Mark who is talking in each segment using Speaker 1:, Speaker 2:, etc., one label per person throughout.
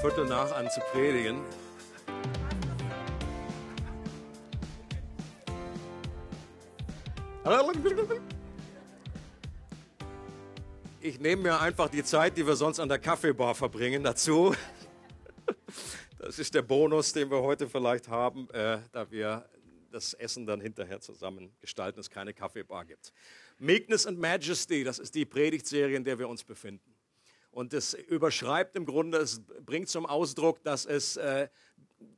Speaker 1: Viertel nach an zu predigen. Ich nehme mir einfach die Zeit, die wir sonst an der Kaffeebar verbringen, dazu. Das ist der Bonus, den wir heute vielleicht haben, äh, da wir das Essen dann hinterher zusammen gestalten, es keine Kaffeebar gibt. Meekness and Majesty, das ist die Predigtserie, in der wir uns befinden. Und es überschreibt im Grunde, es bringt zum Ausdruck, dass, es, äh,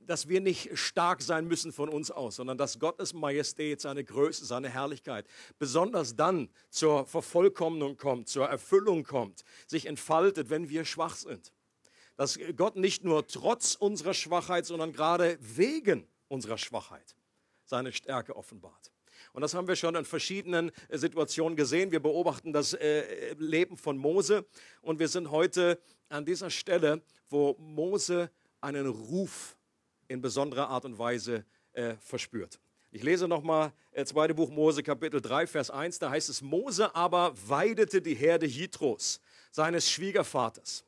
Speaker 1: dass wir nicht stark sein müssen von uns aus, sondern dass Gottes Majestät, seine Größe, seine Herrlichkeit besonders dann zur Vervollkommnung kommt, zur Erfüllung kommt, sich entfaltet, wenn wir schwach sind. Dass Gott nicht nur trotz unserer Schwachheit, sondern gerade wegen unserer Schwachheit seine Stärke offenbart. Und das haben wir schon in verschiedenen äh, Situationen gesehen. Wir beobachten das äh, Leben von Mose und wir sind heute an dieser Stelle, wo Mose einen Ruf in besonderer Art und Weise äh, verspürt. Ich lese nochmal äh, zweite Buch Mose, Kapitel 3, Vers 1. Da heißt es, Mose aber weidete die Herde Jitros, seines Schwiegervaters,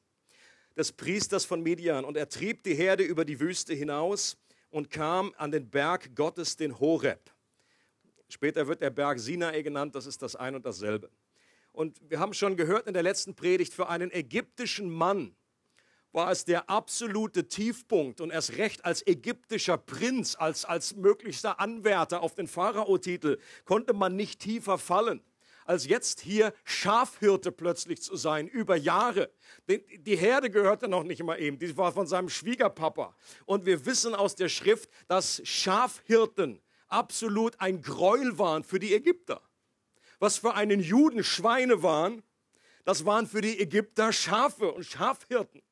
Speaker 1: des Priesters von Midian, und er trieb die Herde über die Wüste hinaus und kam an den Berg Gottes, den Horeb. Später wird der Berg Sinai genannt, das ist das ein und dasselbe. Und wir haben schon gehört in der letzten Predigt, für einen ägyptischen Mann war es der absolute Tiefpunkt und erst recht als ägyptischer Prinz, als, als möglichster Anwärter auf den Pharao-Titel, konnte man nicht tiefer fallen als jetzt hier Schafhirte plötzlich zu sein, über Jahre. Die Herde gehörte noch nicht mal ihm, die war von seinem Schwiegerpapa. Und wir wissen aus der Schrift, dass Schafhirten absolut ein Gräuel waren für die Ägypter. Was für einen Juden Schweine waren, das waren für die Ägypter Schafe und Schafhirten.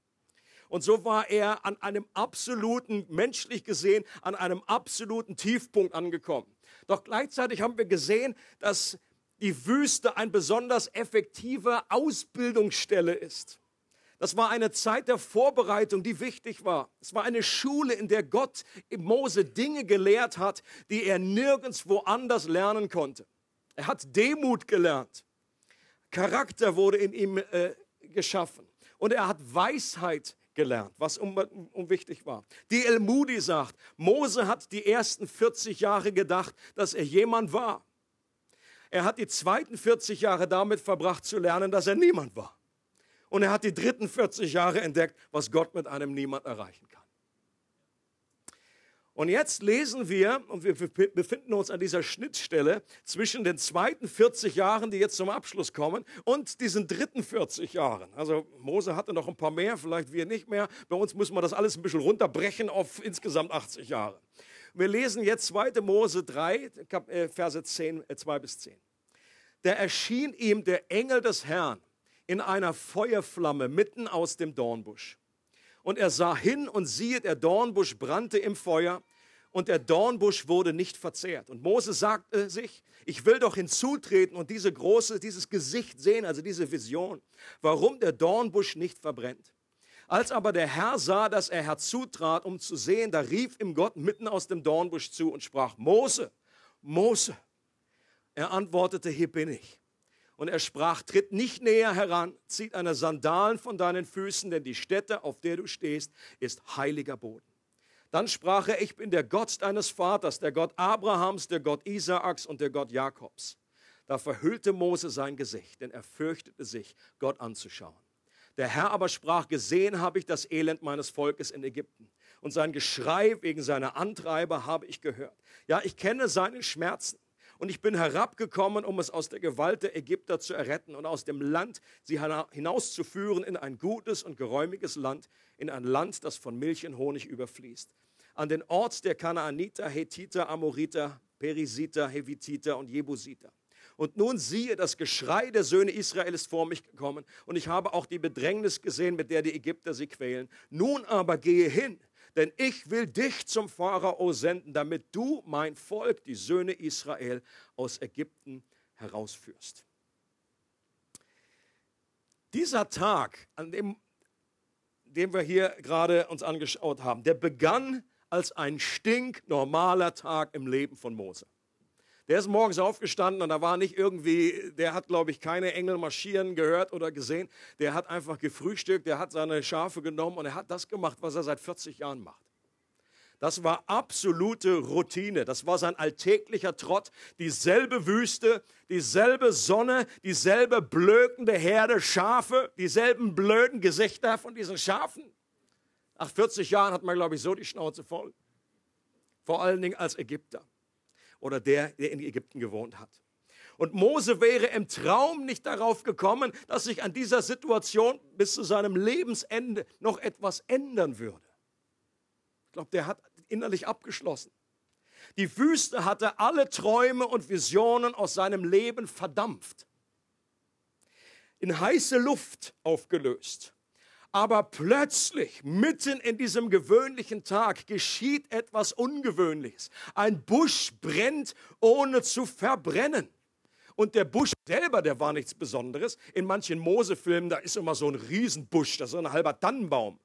Speaker 1: Und so war er an einem absoluten, menschlich gesehen, an einem absoluten Tiefpunkt angekommen. Doch gleichzeitig haben wir gesehen, dass die Wüste eine besonders effektive Ausbildungsstelle ist. Das war eine Zeit der Vorbereitung, die wichtig war. Es war eine Schule, in der Gott Mose Dinge gelehrt hat, die er nirgendwo anders lernen konnte. Er hat Demut gelernt. Charakter wurde in ihm äh, geschaffen. Und er hat Weisheit gelernt, was um, um wichtig war. Die El Moody sagt, Mose hat die ersten 40 Jahre gedacht, dass er jemand war. Er hat die zweiten 40 Jahre damit verbracht zu lernen, dass er niemand war. Und er hat die dritten 40 Jahre entdeckt, was Gott mit einem Niemand erreichen kann. Und jetzt lesen wir, und wir befinden uns an dieser Schnittstelle zwischen den zweiten 40 Jahren, die jetzt zum Abschluss kommen, und diesen dritten 40 Jahren. Also Mose hatte noch ein paar mehr, vielleicht wir nicht mehr. Bei uns müssen wir das alles ein bisschen runterbrechen auf insgesamt 80 Jahre. Wir lesen jetzt 2. Mose 3, äh, Verse 10, 2 äh, bis 10. Da erschien ihm der Engel des Herrn in einer Feuerflamme mitten aus dem Dornbusch. Und er sah hin und siehe, der Dornbusch brannte im Feuer und der Dornbusch wurde nicht verzehrt. Und Mose sagte sich, ich will doch hinzutreten und diese große, dieses Gesicht sehen, also diese Vision, warum der Dornbusch nicht verbrennt. Als aber der Herr sah, dass er herzutrat, um zu sehen, da rief ihm Gott mitten aus dem Dornbusch zu und sprach, Mose, Mose. Er antwortete, hier bin ich. Und er sprach, tritt nicht näher heran, zieht eine Sandalen von deinen Füßen, denn die Stätte, auf der du stehst, ist heiliger Boden. Dann sprach er, ich bin der Gott deines Vaters, der Gott Abrahams, der Gott Isaaks und der Gott Jakobs. Da verhüllte Mose sein Gesicht, denn er fürchtete sich, Gott anzuschauen. Der Herr aber sprach, gesehen habe ich das Elend meines Volkes in Ägypten. Und sein Geschrei wegen seiner Antreiber habe ich gehört. Ja, ich kenne seine Schmerzen. Und ich bin herabgekommen, um es aus der Gewalt der Ägypter zu erretten und aus dem Land sie hinauszuführen in ein gutes und geräumiges Land, in ein Land, das von Milch und Honig überfließt. An den Ort der Kanaaniter, Hethiter, Amoriter, Perisiter, Hevititer und Jebusiter. Und nun siehe, das Geschrei der Söhne Israel ist vor mich gekommen, und ich habe auch die Bedrängnis gesehen, mit der die Ägypter sie quälen. Nun aber gehe hin, denn ich will dich zum Pharao senden, damit du mein Volk, die Söhne Israel, aus Ägypten herausführst. Dieser Tag, an dem, den wir hier gerade uns angeschaut haben, der begann als ein stinknormaler Tag im Leben von Mose. Der ist morgens aufgestanden und da war nicht irgendwie, der hat, glaube ich, keine Engel marschieren gehört oder gesehen. Der hat einfach gefrühstückt, der hat seine Schafe genommen und er hat das gemacht, was er seit 40 Jahren macht. Das war absolute Routine. Das war sein alltäglicher Trott. Dieselbe Wüste, dieselbe Sonne, dieselbe blökende Herde Schafe, dieselben blöden Gesichter von diesen Schafen. Nach 40 Jahren hat man, glaube ich, so die Schnauze voll. Vor allen Dingen als Ägypter oder der, der in Ägypten gewohnt hat. Und Mose wäre im Traum nicht darauf gekommen, dass sich an dieser Situation bis zu seinem Lebensende noch etwas ändern würde. Ich glaube, der hat innerlich abgeschlossen. Die Wüste hatte alle Träume und Visionen aus seinem Leben verdampft, in heiße Luft aufgelöst. Aber plötzlich, mitten in diesem gewöhnlichen Tag, geschieht etwas Ungewöhnliches. Ein Busch brennt, ohne zu verbrennen. Und der Busch selber, der war nichts Besonderes. In manchen Mosefilmen, da ist immer so ein Riesenbusch, das ist ein halber Tannenbaum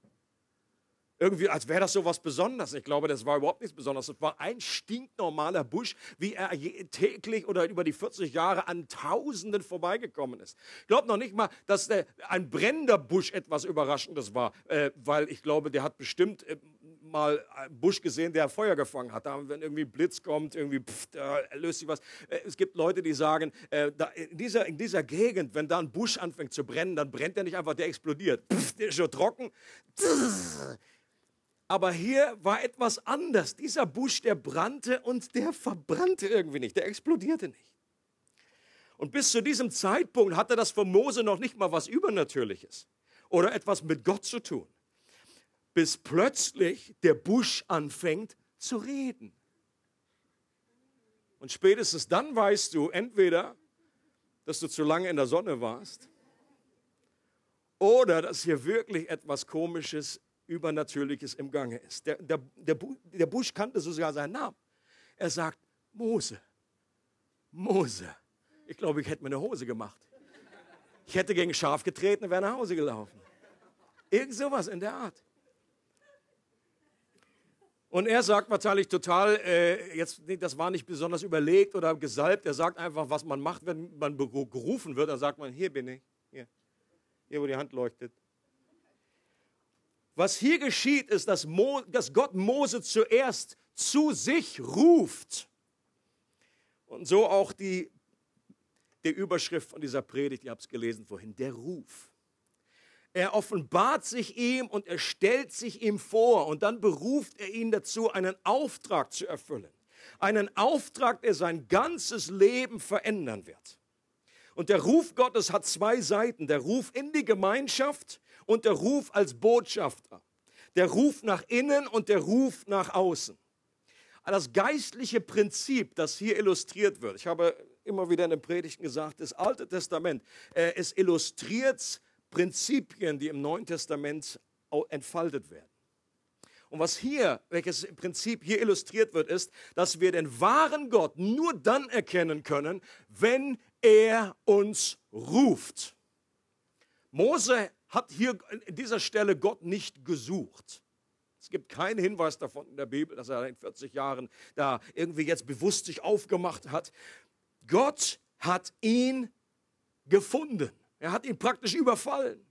Speaker 1: irgendwie, als wäre das so was Besonderes. Ich glaube, das war überhaupt nichts Besonderes. Das war ein stinknormaler Busch, wie er täglich oder über die 40 Jahre an Tausenden vorbeigekommen ist. Ich glaube noch nicht mal, dass der, ein brennender Busch etwas Überraschendes war, äh, weil ich glaube, der hat bestimmt äh, mal einen Busch gesehen, der Feuer gefangen hat. Da, wenn irgendwie Blitz kommt, irgendwie pff, da löst sich was. Äh, es gibt Leute, die sagen, äh, da, in, dieser, in dieser Gegend, wenn da ein Busch anfängt zu brennen, dann brennt der nicht einfach, der explodiert. Pff, der ist schon trocken. Pff, aber hier war etwas anders. Dieser Busch, der brannte und der verbrannte irgendwie nicht, der explodierte nicht. Und bis zu diesem Zeitpunkt hatte das von Mose noch nicht mal was Übernatürliches oder etwas mit Gott zu tun. Bis plötzlich der Busch anfängt zu reden. Und spätestens dann weißt du entweder, dass du zu lange in der Sonne warst oder dass hier wirklich etwas Komisches Übernatürliches im Gange ist. Der, der, der, der Busch kannte sogar seinen Namen. Er sagt, Mose, Mose. Ich glaube, ich hätte mir eine Hose gemacht. Ich hätte gegen Schaf getreten und wäre nach Hause gelaufen. Irgend sowas in der Art. Und er sagt wahrscheinlich total, äh, jetzt, das war nicht besonders überlegt oder gesalbt. Er sagt einfach, was man macht, wenn man gerufen wird. Dann sagt man, hier bin ich, hier, hier wo die Hand leuchtet. Was hier geschieht, ist, dass, Mo, dass Gott Mose zuerst zu sich ruft. Und so auch die, die Überschrift von dieser Predigt, ihr habt es gelesen vorhin, der Ruf. Er offenbart sich ihm und er stellt sich ihm vor und dann beruft er ihn dazu, einen Auftrag zu erfüllen. Einen Auftrag, der sein ganzes Leben verändern wird. Und der Ruf Gottes hat zwei Seiten. Der Ruf in die Gemeinschaft und der Ruf als Botschafter. Der Ruf nach innen und der Ruf nach außen. Das geistliche Prinzip, das hier illustriert wird, ich habe immer wieder in den Predigten gesagt, das Alte Testament, äh, es illustriert Prinzipien, die im Neuen Testament entfaltet werden. Und was hier, welches Prinzip hier illustriert wird, ist, dass wir den wahren Gott nur dann erkennen können, wenn er uns ruft. Mose hat hier an dieser Stelle Gott nicht gesucht. Es gibt keinen Hinweis davon in der Bibel, dass er in 40 Jahren da irgendwie jetzt bewusst sich aufgemacht hat. Gott hat ihn gefunden. Er hat ihn praktisch überfallen.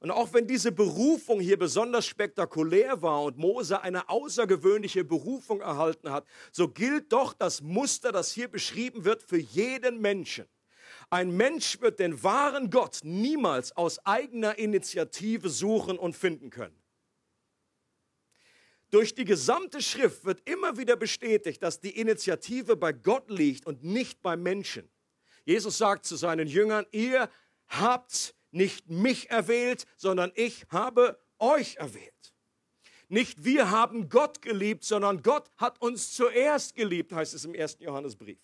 Speaker 1: Und auch wenn diese Berufung hier besonders spektakulär war und Mose eine außergewöhnliche Berufung erhalten hat, so gilt doch das Muster, das hier beschrieben wird, für jeden Menschen. Ein Mensch wird den wahren Gott niemals aus eigener Initiative suchen und finden können. Durch die gesamte Schrift wird immer wieder bestätigt, dass die Initiative bei Gott liegt und nicht beim Menschen. Jesus sagt zu seinen Jüngern, ihr habt nicht mich erwählt, sondern ich habe euch erwählt. Nicht wir haben Gott geliebt, sondern Gott hat uns zuerst geliebt, heißt es im ersten Johannesbrief.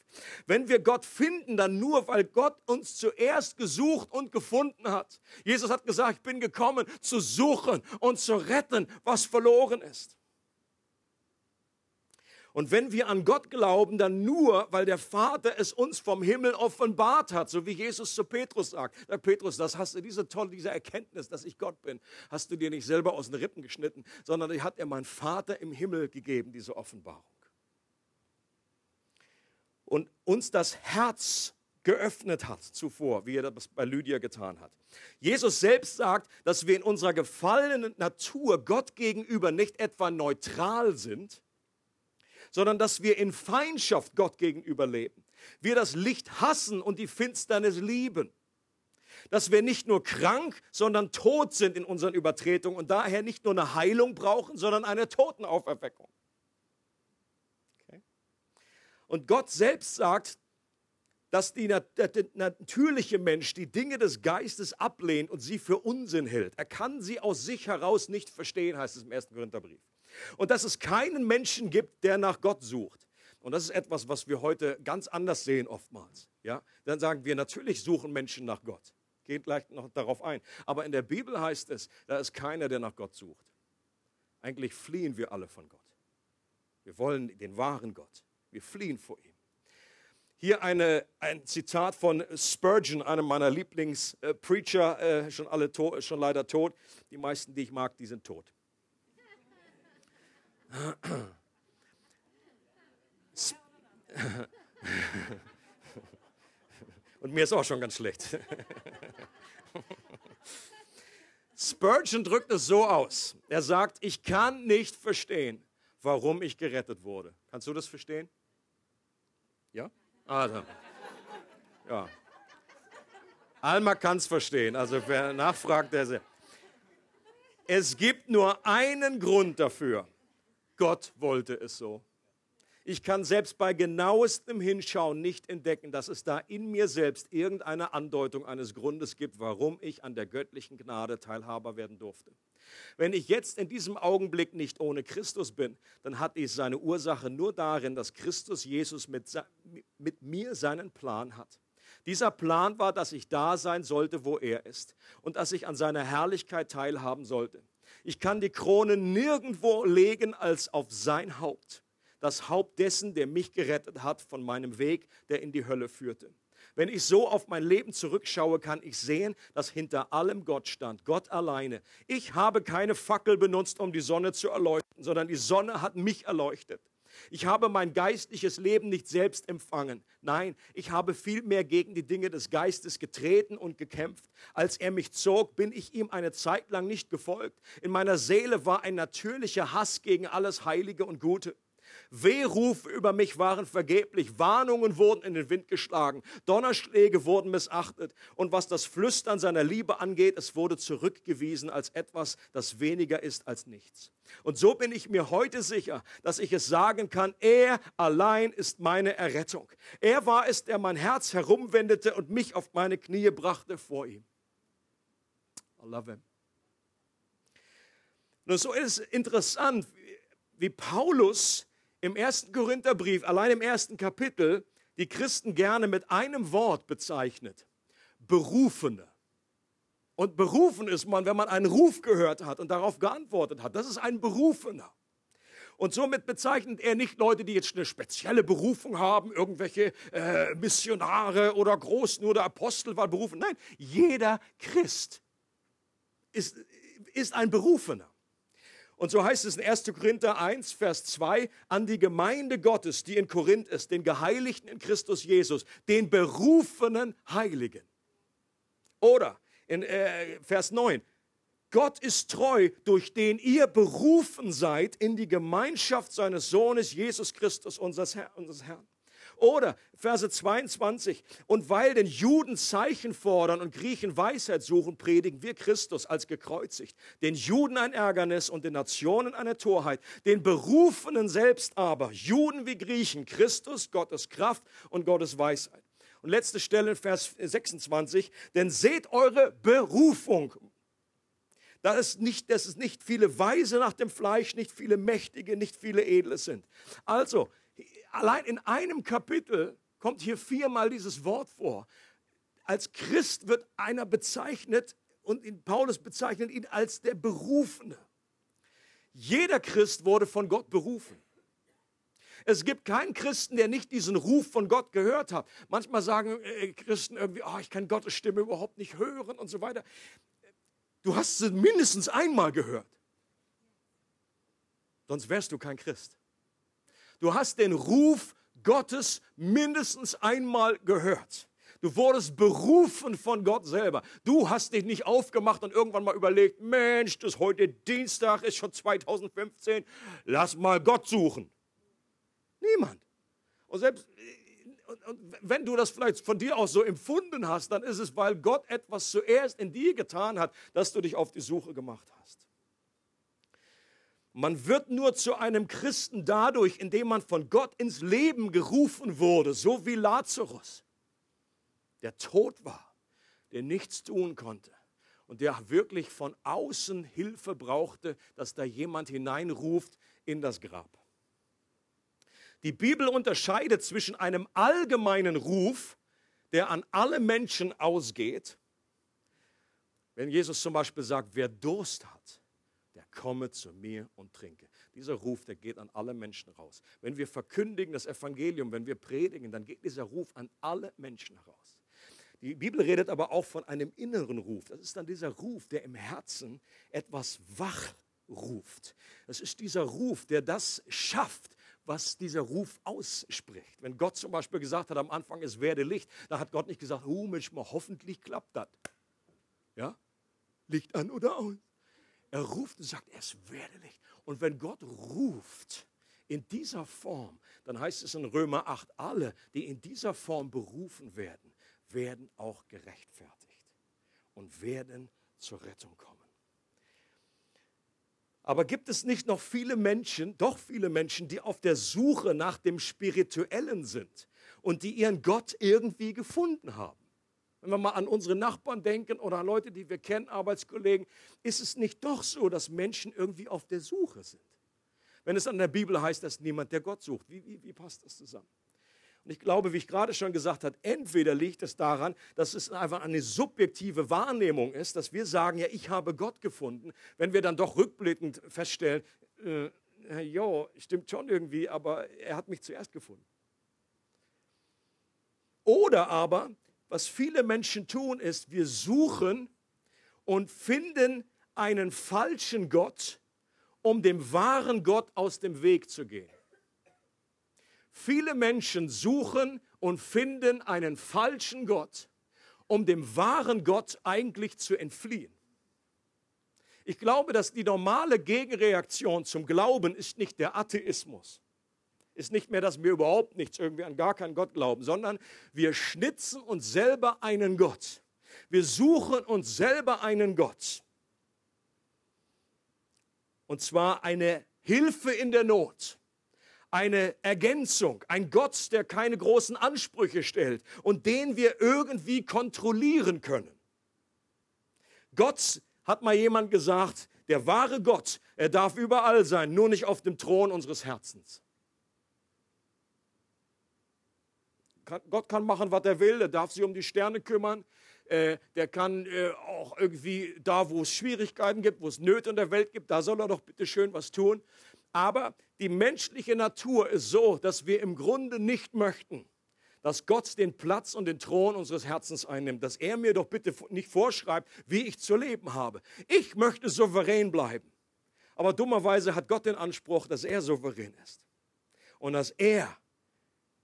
Speaker 1: Wenn wir Gott finden, dann nur, weil Gott uns zuerst gesucht und gefunden hat. Jesus hat gesagt, ich bin gekommen zu suchen und zu retten, was verloren ist. Und wenn wir an Gott glauben, dann nur, weil der Vater es uns vom Himmel offenbart hat, so wie Jesus zu Petrus sagt. Der Petrus, das hast du, diese tolle, diese Erkenntnis, dass ich Gott bin, hast du dir nicht selber aus den Rippen geschnitten, sondern die hat er mein Vater im Himmel gegeben, diese Offenbarung. Und uns das Herz geöffnet hat zuvor, wie er das bei Lydia getan hat. Jesus selbst sagt, dass wir in unserer gefallenen Natur Gott gegenüber nicht etwa neutral sind, sondern dass wir in Feindschaft Gott gegenüber leben. Wir das Licht hassen und die Finsternis lieben. Dass wir nicht nur krank, sondern tot sind in unseren Übertretungen und daher nicht nur eine Heilung brauchen, sondern eine Totenauferweckung. Okay. Und Gott selbst sagt, dass die, der, der natürliche Mensch die Dinge des Geistes ablehnt und sie für Unsinn hält. Er kann sie aus sich heraus nicht verstehen, heißt es im ersten Korintherbrief. Und dass es keinen Menschen gibt, der nach Gott sucht. Und das ist etwas, was wir heute ganz anders sehen oftmals. Ja? Dann sagen wir, natürlich suchen Menschen nach Gott. Geht gleich noch darauf ein. Aber in der Bibel heißt es, da ist keiner, der nach Gott sucht. Eigentlich fliehen wir alle von Gott. Wir wollen den wahren Gott. Wir fliehen vor ihm. Hier eine, ein Zitat von Spurgeon, einem meiner Lieblingspreacher, äh, schon, alle schon leider tot. Die meisten, die ich mag, die sind tot. Und mir ist auch schon ganz schlecht. Spurgeon drückt es so aus. Er sagt, ich kann nicht verstehen, warum ich gerettet wurde. Kannst du das verstehen? Ja? Also. Ja. Alma kann es verstehen. Also wer nachfragt, der sehr. Es gibt nur einen Grund dafür, Gott wollte es so. Ich kann selbst bei genauestem Hinschauen nicht entdecken, dass es da in mir selbst irgendeine Andeutung eines Grundes gibt, warum ich an der göttlichen Gnade Teilhaber werden durfte. Wenn ich jetzt in diesem Augenblick nicht ohne Christus bin, dann hat dies seine Ursache nur darin, dass Christus Jesus mit, mit mir seinen Plan hat. Dieser Plan war, dass ich da sein sollte, wo er ist und dass ich an seiner Herrlichkeit teilhaben sollte. Ich kann die Krone nirgendwo legen als auf sein Haupt, das Haupt dessen, der mich gerettet hat von meinem Weg, der in die Hölle führte. Wenn ich so auf mein Leben zurückschaue, kann ich sehen, dass hinter allem Gott stand, Gott alleine. Ich habe keine Fackel benutzt, um die Sonne zu erleuchten, sondern die Sonne hat mich erleuchtet. Ich habe mein geistliches Leben nicht selbst empfangen. Nein, ich habe vielmehr gegen die Dinge des Geistes getreten und gekämpft. Als er mich zog, bin ich ihm eine Zeit lang nicht gefolgt. In meiner Seele war ein natürlicher Hass gegen alles Heilige und Gute. Wehrufe über mich waren vergeblich, Warnungen wurden in den Wind geschlagen, Donnerschläge wurden missachtet und was das Flüstern seiner Liebe angeht, es wurde zurückgewiesen als etwas, das weniger ist als nichts. Und so bin ich mir heute sicher, dass ich es sagen kann, er allein ist meine Errettung. Er war es, der mein Herz herumwendete und mich auf meine Knie brachte vor ihm. I love him. Nun, so ist es interessant, wie Paulus im ersten Korintherbrief, allein im ersten Kapitel, die Christen gerne mit einem Wort bezeichnet. Berufene. Und berufen ist man, wenn man einen Ruf gehört hat und darauf geantwortet hat. Das ist ein Berufener. Und somit bezeichnet er nicht Leute, die jetzt eine spezielle Berufung haben, irgendwelche äh, Missionare oder Großen oder Apostel waren berufen. Nein, jeder Christ ist, ist ein Berufener. Und so heißt es in 1. Korinther 1, Vers 2, an die Gemeinde Gottes, die in Korinth ist, den Geheiligten in Christus Jesus, den berufenen Heiligen. Oder in äh, Vers 9, Gott ist treu, durch den ihr berufen seid in die Gemeinschaft seines Sohnes Jesus Christus, unseres, Herr, unseres Herrn. Oder Verse 22, und weil den Juden Zeichen fordern und Griechen Weisheit suchen, predigen wir Christus als gekreuzigt. Den Juden ein Ärgernis und den Nationen eine Torheit. Den Berufenen selbst aber, Juden wie Griechen, Christus, Gottes Kraft und Gottes Weisheit. Und letzte Stelle, Vers 26, denn seht eure Berufung, dass es, nicht, dass es nicht viele Weise nach dem Fleisch, nicht viele Mächtige, nicht viele Edle sind. Also, allein in einem Kapitel kommt hier viermal dieses Wort vor. Als Christ wird einer bezeichnet und Paulus bezeichnet ihn als der Berufene. Jeder Christ wurde von Gott berufen. Es gibt keinen Christen, der nicht diesen Ruf von Gott gehört hat. Manchmal sagen äh, Christen irgendwie, oh, ich kann Gottes Stimme überhaupt nicht hören und so weiter. Du hast sie mindestens einmal gehört. Sonst wärst du kein Christ. Du hast den Ruf Gottes mindestens einmal gehört. Du wurdest berufen von Gott selber. Du hast dich nicht aufgemacht und irgendwann mal überlegt, Mensch, das ist heute Dienstag, ist schon 2015, lass mal Gott suchen. Niemand. Und selbst wenn du das vielleicht von dir aus so empfunden hast, dann ist es, weil Gott etwas zuerst in dir getan hat, dass du dich auf die Suche gemacht hast. Man wird nur zu einem Christen dadurch, indem man von Gott ins Leben gerufen wurde, so wie Lazarus der tot war, der nichts tun konnte und der wirklich von außen Hilfe brauchte, dass da jemand hineinruft in das Grab. Die Bibel unterscheidet zwischen einem allgemeinen Ruf, der an alle Menschen ausgeht. Wenn Jesus zum Beispiel sagt, wer Durst hat, komme zu mir und trinke. Dieser Ruf, der geht an alle Menschen raus. Wenn wir verkündigen das Evangelium, wenn wir predigen, dann geht dieser Ruf an alle Menschen raus. Die Bibel redet aber auch von einem inneren Ruf. Das ist dann dieser Ruf, der im Herzen etwas wach ruft. Das ist dieser Ruf, der das schafft, was dieser Ruf ausspricht. Wenn Gott zum Beispiel gesagt hat am Anfang, es werde Licht, dann hat Gott nicht gesagt, oh Mensch, mal hoffentlich klappt das. Ja? Licht an oder aus. Er ruft und sagt, es werde Licht. Und wenn Gott ruft in dieser Form, dann heißt es in Römer 8, alle, die in dieser Form berufen werden, werden auch gerechtfertigt und werden zur Rettung kommen. Aber gibt es nicht noch viele Menschen, doch viele Menschen, die auf der Suche nach dem Spirituellen sind und die ihren Gott irgendwie gefunden haben? Wenn wir mal an unsere Nachbarn denken oder an Leute, die wir kennen, Arbeitskollegen, ist es nicht doch so, dass Menschen irgendwie auf der Suche sind? Wenn es an der Bibel heißt, dass niemand der Gott sucht, wie, wie, wie passt das zusammen? Und ich glaube, wie ich gerade schon gesagt habe, entweder liegt es daran, dass es einfach eine subjektive Wahrnehmung ist, dass wir sagen, ja, ich habe Gott gefunden, wenn wir dann doch rückblickend feststellen, äh, ja, stimmt schon irgendwie, aber er hat mich zuerst gefunden. Oder aber, was viele Menschen tun, ist, wir suchen und finden einen falschen Gott, um dem wahren Gott aus dem Weg zu gehen. Viele Menschen suchen und finden einen falschen Gott, um dem wahren Gott eigentlich zu entfliehen. Ich glaube, dass die normale Gegenreaktion zum Glauben ist nicht der Atheismus. Ist nicht mehr, dass wir überhaupt nichts irgendwie an gar keinen Gott glauben, sondern wir schnitzen uns selber einen Gott. Wir suchen uns selber einen Gott. Und zwar eine Hilfe in der Not eine Ergänzung, ein Gott, der keine großen Ansprüche stellt und den wir irgendwie kontrollieren können. Gott, hat mal jemand gesagt, der wahre Gott, er darf überall sein, nur nicht auf dem Thron unseres Herzens. Gott kann machen, was er will, er darf sich um die Sterne kümmern, äh, der kann äh, auch irgendwie da, wo es Schwierigkeiten gibt, wo es Nöte in der Welt gibt, da soll er doch bitte schön was tun. Aber die menschliche Natur ist so, dass wir im Grunde nicht möchten, dass Gott den Platz und den Thron unseres Herzens einnimmt, dass er mir doch bitte nicht vorschreibt, wie ich zu leben habe. Ich möchte souverän bleiben. Aber dummerweise hat Gott den Anspruch, dass er souverän ist und dass er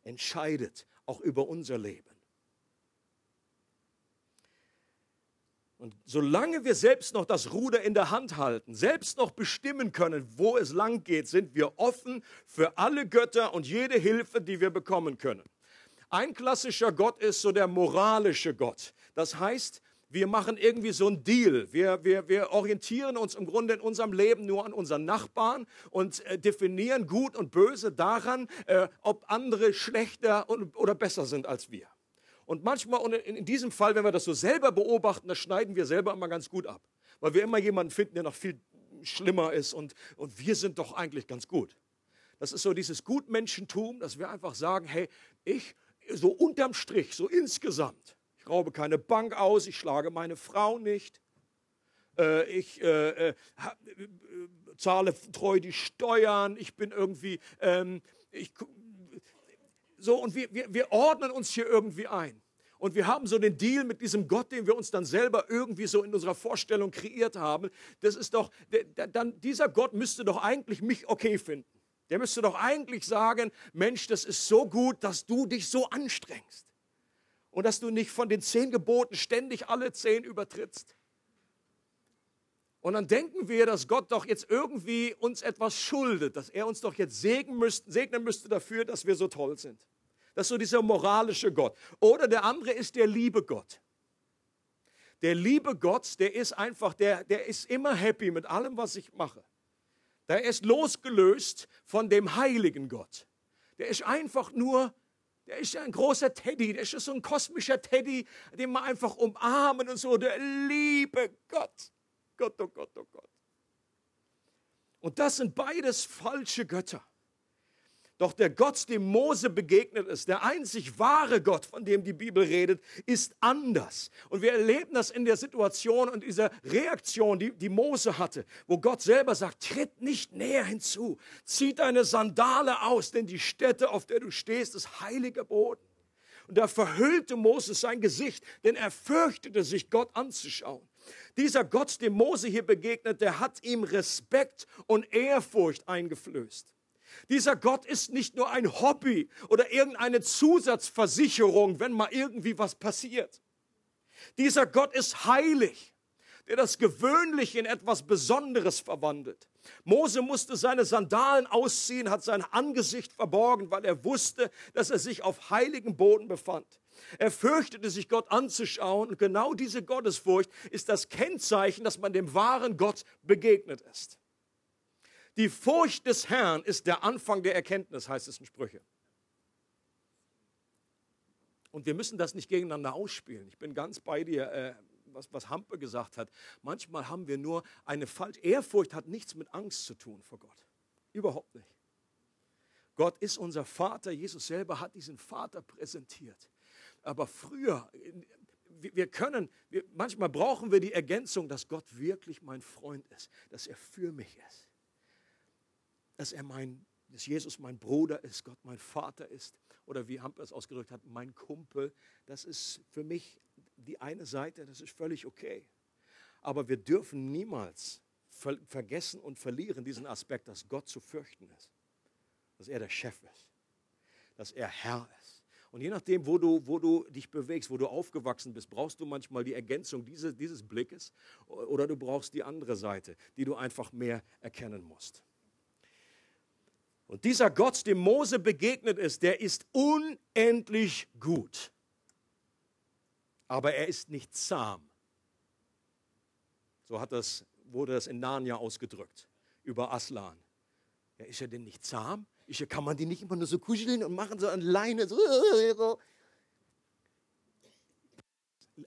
Speaker 1: entscheidet auch über unser Leben. Und solange wir selbst noch das Ruder in der Hand halten, selbst noch bestimmen können, wo es lang geht, sind wir offen für alle Götter und jede Hilfe, die wir bekommen können. Ein klassischer Gott ist so der moralische Gott. Das heißt, wir machen irgendwie so einen Deal. Wir, wir, wir orientieren uns im Grunde in unserem Leben nur an unseren Nachbarn und äh, definieren Gut und Böse daran, äh, ob andere schlechter und, oder besser sind als wir. Und manchmal, und in diesem Fall, wenn wir das so selber beobachten, das schneiden wir selber immer ganz gut ab. weil wir immer jemanden finden, der noch viel schlimmer ist und, und wir sind doch eigentlich ganz gut. Das ist so dieses Gutmenschentum, dass wir einfach sagen, hey, ich so unterm Strich, so insgesamt, ich raube keine Bank aus, ich schlage meine Frau nicht, äh, ich äh, äh, zahle treu die Steuern, ich bin irgendwie, ähm, ich, so und wir, wir, wir ordnen uns hier irgendwie ein. Und wir haben so den Deal mit diesem Gott, den wir uns dann selber irgendwie so in unserer Vorstellung kreiert haben. Das ist doch, dann, dieser Gott müsste doch eigentlich mich okay finden. Der müsste doch eigentlich sagen, Mensch, das ist so gut, dass du dich so anstrengst. Und dass du nicht von den zehn Geboten ständig alle zehn übertrittst. Und dann denken wir, dass Gott doch jetzt irgendwie uns etwas schuldet, dass er uns doch jetzt segnen müsste, dafür, dass wir so toll sind. Das ist so dieser moralische Gott. Oder der andere ist der liebe Gott. Der liebe Gott, der ist einfach, der, der ist immer happy mit allem, was ich mache. Der ist losgelöst von dem heiligen Gott. Der ist einfach nur, der ist ein großer Teddy, der ist so ein kosmischer Teddy, den wir einfach umarmen und so, der liebe Gott. Gott, oh Gott, oh Gott. Und das sind beides falsche Götter. Doch der Gott, dem Mose begegnet ist, der einzig wahre Gott, von dem die Bibel redet, ist anders. Und wir erleben das in der Situation und dieser Reaktion, die, die Mose hatte, wo Gott selber sagt, tritt nicht näher hinzu, zieh deine Sandale aus, denn die Stätte, auf der du stehst, ist heiliger Boden. Und da verhüllte Moses sein Gesicht, denn er fürchtete sich, Gott anzuschauen. Dieser Gott, dem Mose hier begegnet, der hat ihm Respekt und Ehrfurcht eingeflößt. Dieser Gott ist nicht nur ein Hobby oder irgendeine Zusatzversicherung, wenn mal irgendwie was passiert. Dieser Gott ist heilig, der das Gewöhnliche in etwas Besonderes verwandelt. Mose musste seine Sandalen ausziehen, hat sein Angesicht verborgen, weil er wusste, dass er sich auf heiligem Boden befand. Er fürchtete sich, Gott anzuschauen. Und genau diese Gottesfurcht ist das Kennzeichen, dass man dem wahren Gott begegnet ist. Die Furcht des Herrn ist der Anfang der Erkenntnis, heißt es in Sprüche. Und wir müssen das nicht gegeneinander ausspielen. Ich bin ganz bei dir, äh, was, was Hampe gesagt hat. Manchmal haben wir nur eine falsche Ehrfurcht, hat nichts mit Angst zu tun vor Gott. Überhaupt nicht. Gott ist unser Vater. Jesus selber hat diesen Vater präsentiert. Aber früher, wir können, wir, manchmal brauchen wir die Ergänzung, dass Gott wirklich mein Freund ist, dass er für mich ist dass er mein, dass Jesus mein Bruder ist, Gott mein Vater ist. Oder wie Hamper es ausgedrückt hat, mein Kumpel. Das ist für mich die eine Seite, das ist völlig okay. Aber wir dürfen niemals ver vergessen und verlieren diesen Aspekt, dass Gott zu fürchten ist. Dass er der Chef ist. Dass er Herr ist. Und je nachdem, wo du, wo du dich bewegst, wo du aufgewachsen bist, brauchst du manchmal die Ergänzung dieses, dieses Blickes oder du brauchst die andere Seite, die du einfach mehr erkennen musst. Und dieser Gott, dem Mose begegnet ist, der ist unendlich gut. Aber er ist nicht zahm. So hat das, wurde das in Narnia ausgedrückt über Aslan. Ja, ist er denn nicht zahm? Ist, kann man die nicht immer nur so kuscheln und machen so an Leine? So.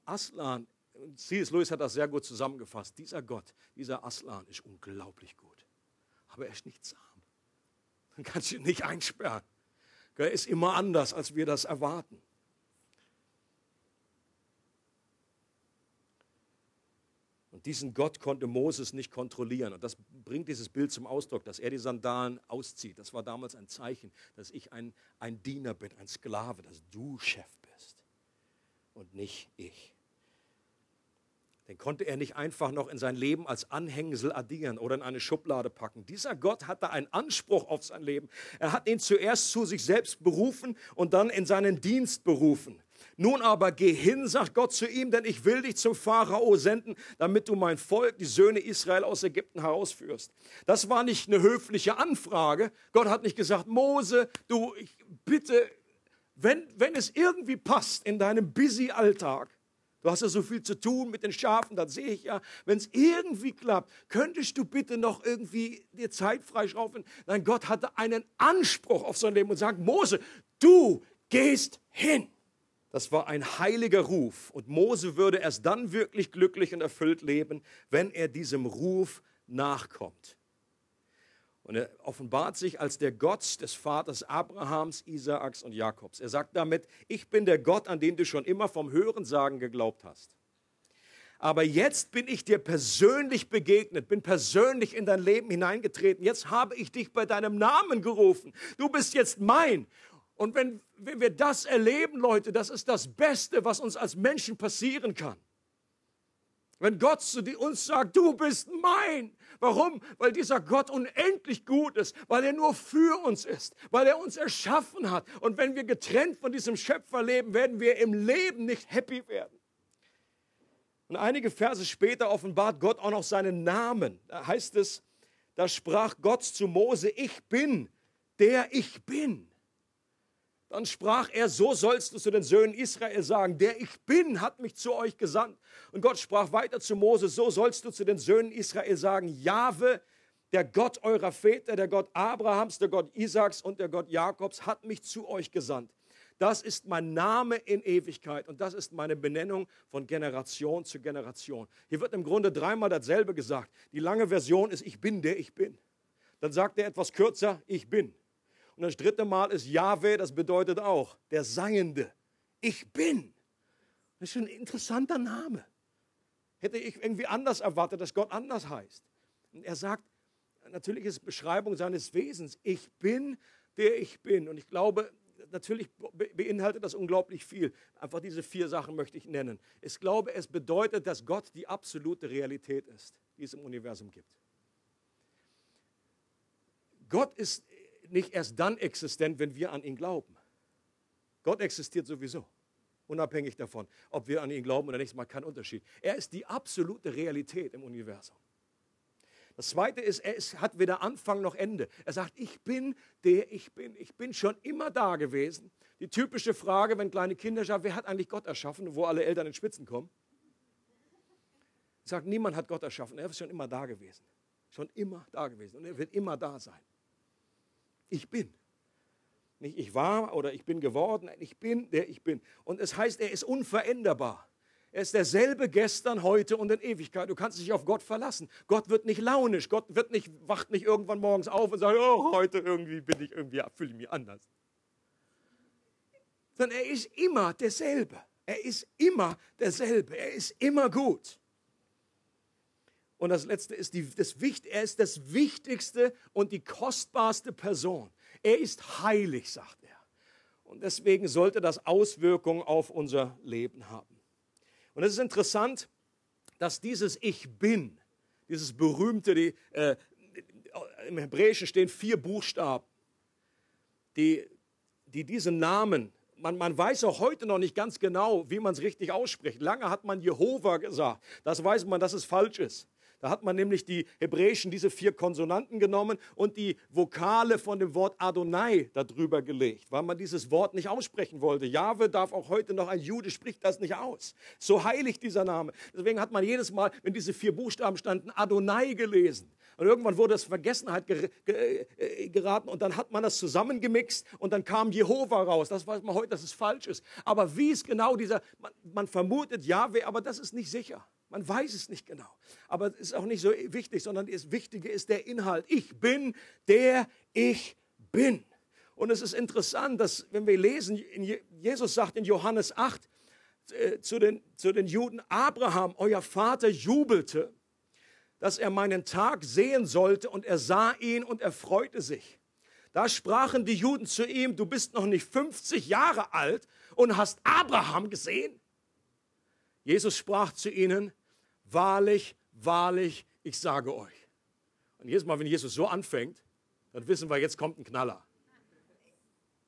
Speaker 1: Aslan, C.S. Lewis hat das sehr gut zusammengefasst. Dieser Gott, dieser Aslan ist unglaublich gut. Aber er ist nicht zahm. Dann kannst du ihn nicht einsperren. Er ist immer anders, als wir das erwarten. Und diesen Gott konnte Moses nicht kontrollieren. Und das bringt dieses Bild zum Ausdruck, dass er die Sandalen auszieht. Das war damals ein Zeichen, dass ich ein, ein Diener bin, ein Sklave, dass du Chef bist und nicht ich. Den konnte er nicht einfach noch in sein Leben als Anhängsel addieren oder in eine Schublade packen. Dieser Gott hatte einen Anspruch auf sein Leben. Er hat ihn zuerst zu sich selbst berufen und dann in seinen Dienst berufen. Nun aber geh hin, sagt Gott zu ihm, denn ich will dich zum Pharao senden, damit du mein Volk, die Söhne Israel aus Ägypten herausführst. Das war nicht eine höfliche Anfrage. Gott hat nicht gesagt, Mose, du, bitte, wenn, wenn es irgendwie passt in deinem busy Alltag, Du hast ja so viel zu tun mit den Schafen, das sehe ich ja. Wenn es irgendwie klappt, könntest du bitte noch irgendwie dir Zeit freischraufen? Nein, Gott hatte einen Anspruch auf sein Leben und sagt, Mose, du gehst hin. Das war ein heiliger Ruf. Und Mose würde erst dann wirklich glücklich und erfüllt leben, wenn er diesem Ruf nachkommt. Und er offenbart sich als der Gott des Vaters Abrahams, Isaaks und Jakobs. Er sagt damit, ich bin der Gott, an den du schon immer vom Hörensagen geglaubt hast. Aber jetzt bin ich dir persönlich begegnet, bin persönlich in dein Leben hineingetreten. Jetzt habe ich dich bei deinem Namen gerufen. Du bist jetzt mein. Und wenn, wenn wir das erleben, Leute, das ist das Beste, was uns als Menschen passieren kann. Wenn Gott zu uns sagt, du bist mein. Warum? Weil dieser Gott unendlich gut ist, weil er nur für uns ist, weil er uns erschaffen hat. Und wenn wir getrennt von diesem Schöpfer leben, werden wir im Leben nicht happy werden. Und einige Verse später offenbart Gott auch noch seinen Namen. Da heißt es, da sprach Gott zu Mose, ich bin, der ich bin. Dann sprach er, so sollst du zu den Söhnen Israel sagen, der ich bin, hat mich zu euch gesandt. Und Gott sprach weiter zu Mose, so sollst du zu den Söhnen Israel sagen, Jahwe, der Gott eurer Väter, der Gott Abrahams, der Gott Isaaks und der Gott Jakobs, hat mich zu euch gesandt. Das ist mein Name in Ewigkeit und das ist meine Benennung von Generation zu Generation. Hier wird im Grunde dreimal dasselbe gesagt. Die lange Version ist, ich bin der ich bin. Dann sagt er etwas kürzer, ich bin. Und das dritte Mal ist Yahweh, das bedeutet auch der Seiende. Ich bin. Das ist schon ein interessanter Name. Hätte ich irgendwie anders erwartet, dass Gott anders heißt. Und er sagt, natürlich ist es Beschreibung seines Wesens. Ich bin, der ich bin. Und ich glaube, natürlich beinhaltet das unglaublich viel. Einfach diese vier Sachen möchte ich nennen. Ich glaube, es bedeutet, dass Gott die absolute Realität ist, die es im Universum gibt. Gott ist nicht erst dann existent, wenn wir an ihn glauben. Gott existiert sowieso, unabhängig davon, ob wir an ihn glauben oder nicht, macht keinen Unterschied. Er ist die absolute Realität im Universum. Das Zweite ist, er ist, hat weder Anfang noch Ende. Er sagt, ich bin der ich bin. Ich bin schon immer da gewesen. Die typische Frage, wenn kleine Kinder sagen, wer hat eigentlich Gott erschaffen, wo alle Eltern in Spitzen kommen? Sagt, niemand hat Gott erschaffen. Er ist schon immer da gewesen. Schon immer da gewesen. Und er wird immer da sein ich bin. Nicht ich war oder ich bin geworden, ich bin, der ich bin. Und es heißt, er ist unveränderbar. Er ist derselbe gestern, heute und in Ewigkeit. Du kannst dich auf Gott verlassen. Gott wird nicht launisch. Gott wird nicht, wacht nicht irgendwann morgens auf und sagt, oh, heute irgendwie bin ich irgendwie, fühle ich mich anders. Sondern er ist immer derselbe. Er ist immer derselbe. Er ist immer gut. Und das Letzte ist, die, das, er ist das wichtigste und die kostbarste Person. Er ist heilig, sagt er. Und deswegen sollte das Auswirkungen auf unser Leben haben. Und es ist interessant, dass dieses Ich bin, dieses berühmte, die, äh, im Hebräischen stehen vier Buchstaben, die, die diesen Namen, man, man weiß auch heute noch nicht ganz genau, wie man es richtig ausspricht. Lange hat man Jehova gesagt. Das weiß man, dass es falsch ist. Da hat man nämlich die hebräischen, diese vier Konsonanten genommen und die Vokale von dem Wort Adonai darüber gelegt, weil man dieses Wort nicht aussprechen wollte. Jahwe darf auch heute noch, ein Jude spricht das nicht aus. So heilig dieser Name. Deswegen hat man jedes Mal, wenn diese vier Buchstaben standen, Adonai gelesen. Und irgendwann wurde es Vergessenheit äh, geraten und dann hat man das zusammengemixt und dann kam Jehova raus. Das weiß man heute, dass es falsch ist. Aber wie ist genau dieser, man, man vermutet Jahwe, aber das ist nicht sicher. Man weiß es nicht genau. Aber es ist auch nicht so wichtig, sondern das Wichtige ist der Inhalt. Ich bin der ich bin. Und es ist interessant, dass wenn wir lesen, Jesus sagt in Johannes 8 äh, zu, den, zu den Juden, Abraham, euer Vater jubelte, dass er meinen Tag sehen sollte und er sah ihn und er freute sich. Da sprachen die Juden zu ihm, du bist noch nicht 50 Jahre alt und hast Abraham gesehen. Jesus sprach zu ihnen, Wahrlich, wahrlich, ich sage euch. Und jedes Mal, wenn Jesus so anfängt, dann wissen wir, jetzt kommt ein Knaller.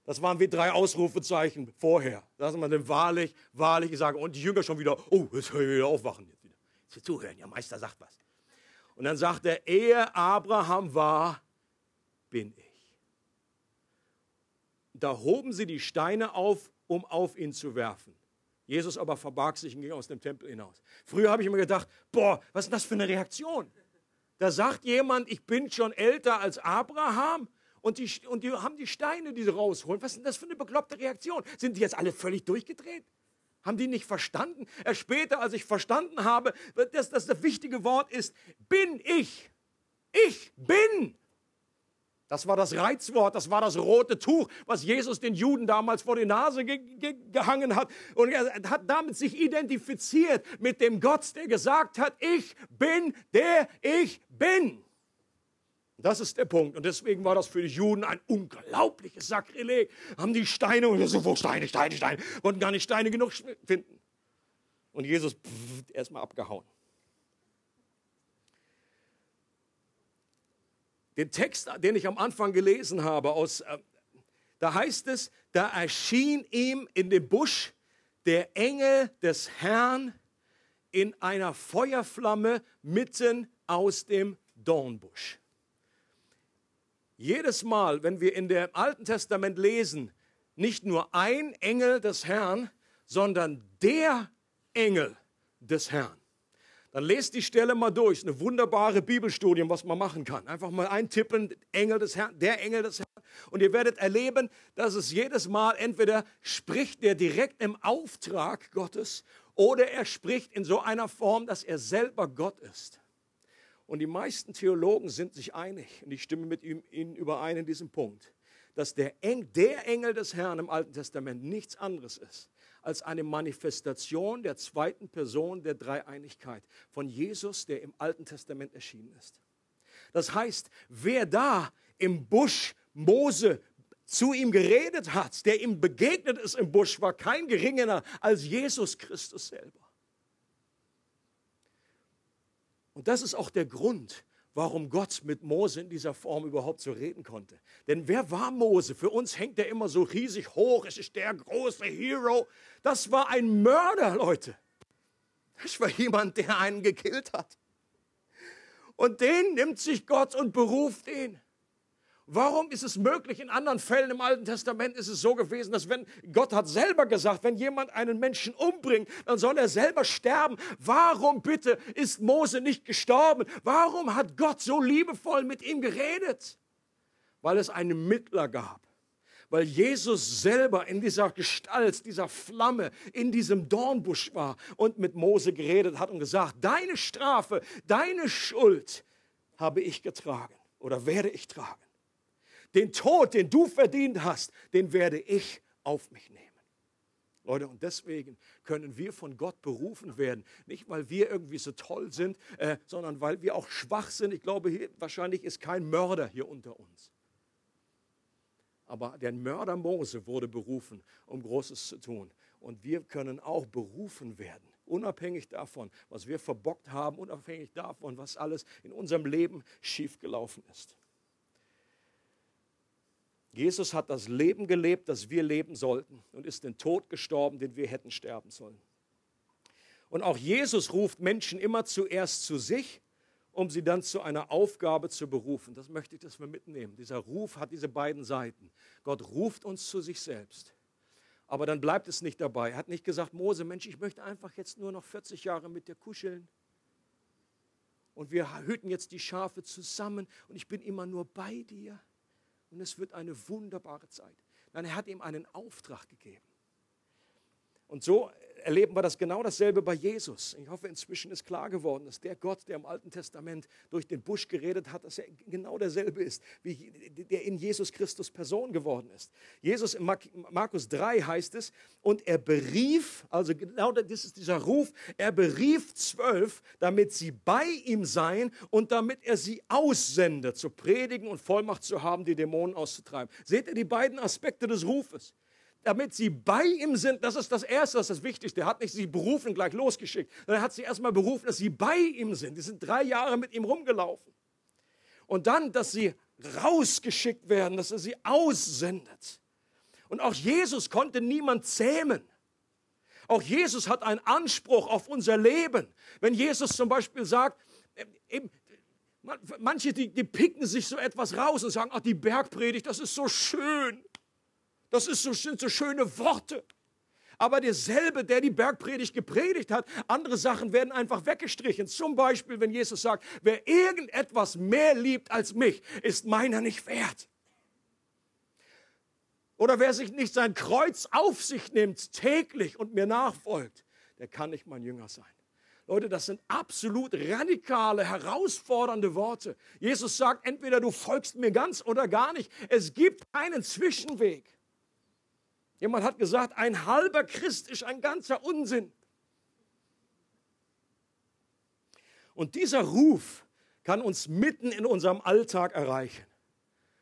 Speaker 1: Das waren wie drei Ausrufezeichen vorher. Da sagt man dann wahrlich, wahrlich, ich sage, und die Jünger schon wieder, oh, jetzt hören wir wieder aufwachen. Jetzt wieder. Jetzt zuhören, ja, Meister sagt was. Und dann sagt er, ehe Abraham war, bin ich. Da hoben sie die Steine auf, um auf ihn zu werfen. Jesus aber verbarg sich und ging aus dem Tempel hinaus. Früher habe ich immer gedacht, boah, was ist das für eine Reaktion? Da sagt jemand, ich bin schon älter als Abraham Und die, und die haben die Steine, die sie rausholen. Was ist denn das für eine bekloppte Reaktion? Sind die jetzt alle völlig durchgedreht? Haben die nicht verstanden? Erst später, als ich verstanden habe, dass das das wichtige Wort ist, bin ich. Ich bin. Das war das Reizwort, das war das rote Tuch, was Jesus den Juden damals vor die Nase ge ge gehangen hat. Und er hat damit sich identifiziert mit dem Gott, der gesagt hat, ich bin der ich bin. Das ist der Punkt. Und deswegen war das für die Juden ein unglaubliches Sakrileg. Haben die Steine und so, wo Steine, Steine, Steine, wollten gar nicht Steine genug finden. Und Jesus erstmal abgehauen. Den Text, den ich am Anfang gelesen habe, aus, äh, da heißt es, da erschien ihm in dem Busch der Engel des Herrn in einer Feuerflamme mitten aus dem Dornbusch. Jedes Mal, wenn wir in dem Alten Testament lesen, nicht nur ein Engel des Herrn, sondern der Engel des Herrn dann lest die Stelle mal durch. Eine wunderbare Bibelstudie, was man machen kann. Einfach mal eintippen, Engel des Herrn, der Engel des Herrn. Und ihr werdet erleben, dass es jedes Mal entweder spricht der direkt im Auftrag Gottes oder er spricht in so einer Form, dass er selber Gott ist. Und die meisten Theologen sind sich einig, und ich stimme mit ihnen überein in diesem Punkt, dass der Engel des Herrn im Alten Testament nichts anderes ist als eine Manifestation der zweiten Person der Dreieinigkeit von Jesus, der im Alten Testament erschienen ist. Das heißt, wer da im Busch Mose zu ihm geredet hat, der ihm begegnet ist im Busch, war kein geringerer als Jesus Christus selber. Und das ist auch der Grund, warum Gott mit Mose in dieser Form überhaupt so reden konnte. Denn wer war Mose? Für uns hängt er immer so riesig hoch, es ist der große Hero. Das war ein Mörder, Leute. Das war jemand, der einen gekillt hat. Und den nimmt sich Gott und beruft ihn. Warum ist es möglich? In anderen Fällen im Alten Testament ist es so gewesen, dass wenn Gott hat selber gesagt, wenn jemand einen Menschen umbringt, dann soll er selber sterben. Warum bitte ist Mose nicht gestorben? Warum hat Gott so liebevoll mit ihm geredet? Weil es einen Mittler gab. Weil Jesus selber in dieser Gestalt, dieser Flamme, in diesem Dornbusch war und mit Mose geredet hat und gesagt, deine Strafe, deine Schuld habe ich getragen oder werde ich tragen. Den Tod, den du verdient hast, den werde ich auf mich nehmen. Leute, und deswegen können wir von Gott berufen werden. Nicht, weil wir irgendwie so toll sind, äh, sondern weil wir auch schwach sind. Ich glaube, hier, wahrscheinlich ist kein Mörder hier unter uns. Aber der Mörder Mose wurde berufen, um Großes zu tun. Und wir können auch berufen werden, unabhängig davon, was wir verbockt haben, unabhängig davon, was alles in unserem Leben schiefgelaufen ist. Jesus hat das Leben gelebt, das wir leben sollten und ist den Tod gestorben, den wir hätten sterben sollen. Und auch Jesus ruft Menschen immer zuerst zu sich, um sie dann zu einer Aufgabe zu berufen. Das möchte ich, dass wir mitnehmen. Dieser Ruf hat diese beiden Seiten. Gott ruft uns zu sich selbst. Aber dann bleibt es nicht dabei. Er hat nicht gesagt, Mose, Mensch, ich möchte einfach jetzt nur noch 40 Jahre mit dir kuscheln. Und wir hüten jetzt die Schafe zusammen und ich bin immer nur bei dir und es wird eine wunderbare Zeit. Nein, er hat ihm einen Auftrag gegeben. Und so erleben wir das genau dasselbe bei Jesus. Ich hoffe, inzwischen ist klar geworden, dass der Gott, der im Alten Testament durch den Busch geredet hat, dass er genau derselbe ist, wie der in Jesus Christus Person geworden ist. Jesus in Markus 3 heißt es, und er berief, also genau das ist dieser Ruf, er berief zwölf, damit sie bei ihm seien und damit er sie aussendet, zu predigen und Vollmacht zu haben, die Dämonen auszutreiben. Seht ihr die beiden Aspekte des Rufes? Damit sie bei ihm sind. Das ist das Erste, das ist das Wichtigste. Er hat nicht sie berufen, gleich losgeschickt. Er hat sie erstmal berufen, dass sie bei ihm sind. Die sind drei Jahre mit ihm rumgelaufen. Und dann, dass sie rausgeschickt werden, dass er sie aussendet. Und auch Jesus konnte niemand zähmen. Auch Jesus hat einen Anspruch auf unser Leben. Wenn Jesus zum Beispiel sagt, äh, eben, manche, die, die picken sich so etwas raus und sagen, ach, die Bergpredigt, das ist so schön. Das so, sind so schöne Worte. Aber derselbe, der die Bergpredigt gepredigt hat, andere Sachen werden einfach weggestrichen. Zum Beispiel, wenn Jesus sagt, wer irgendetwas mehr liebt als mich, ist meiner nicht wert. Oder wer sich nicht sein Kreuz auf sich nimmt täglich und mir nachfolgt, der kann nicht mein Jünger sein. Leute, das sind absolut radikale, herausfordernde Worte. Jesus sagt, entweder du folgst mir ganz oder gar nicht. Es gibt keinen Zwischenweg. Jemand hat gesagt, ein halber Christ ist ein ganzer Unsinn. Und dieser Ruf kann uns mitten in unserem Alltag erreichen.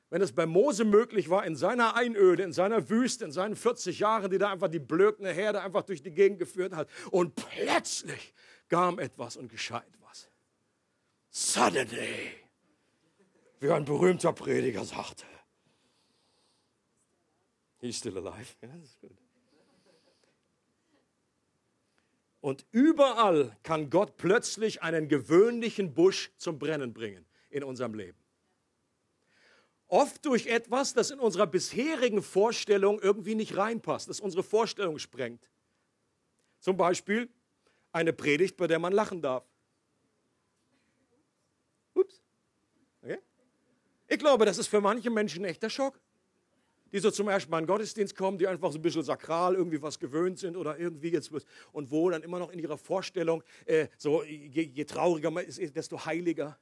Speaker 1: Wenn es bei Mose möglich war, in seiner Einöde, in seiner Wüste, in seinen 40 Jahren, die da einfach die blökende Herde einfach durch die Gegend geführt hat, und plötzlich kam etwas und geschah etwas. Suddenly, wie ein berühmter Prediger sagte. He's still alive. Ja, das ist gut. Und überall kann Gott plötzlich einen gewöhnlichen Busch zum Brennen bringen in unserem Leben. Oft durch etwas, das in unserer bisherigen Vorstellung irgendwie nicht reinpasst, das unsere Vorstellung sprengt. Zum Beispiel eine Predigt, bei der man lachen darf. Ups. Okay. Ich glaube, das ist für manche Menschen ein echter Schock. Die so zum ersten Mal in den Gottesdienst kommen, die einfach so ein bisschen sakral irgendwie was gewöhnt sind oder irgendwie jetzt. Und wo dann immer noch in ihrer Vorstellung, äh, so je, je trauriger man ist, desto heiliger.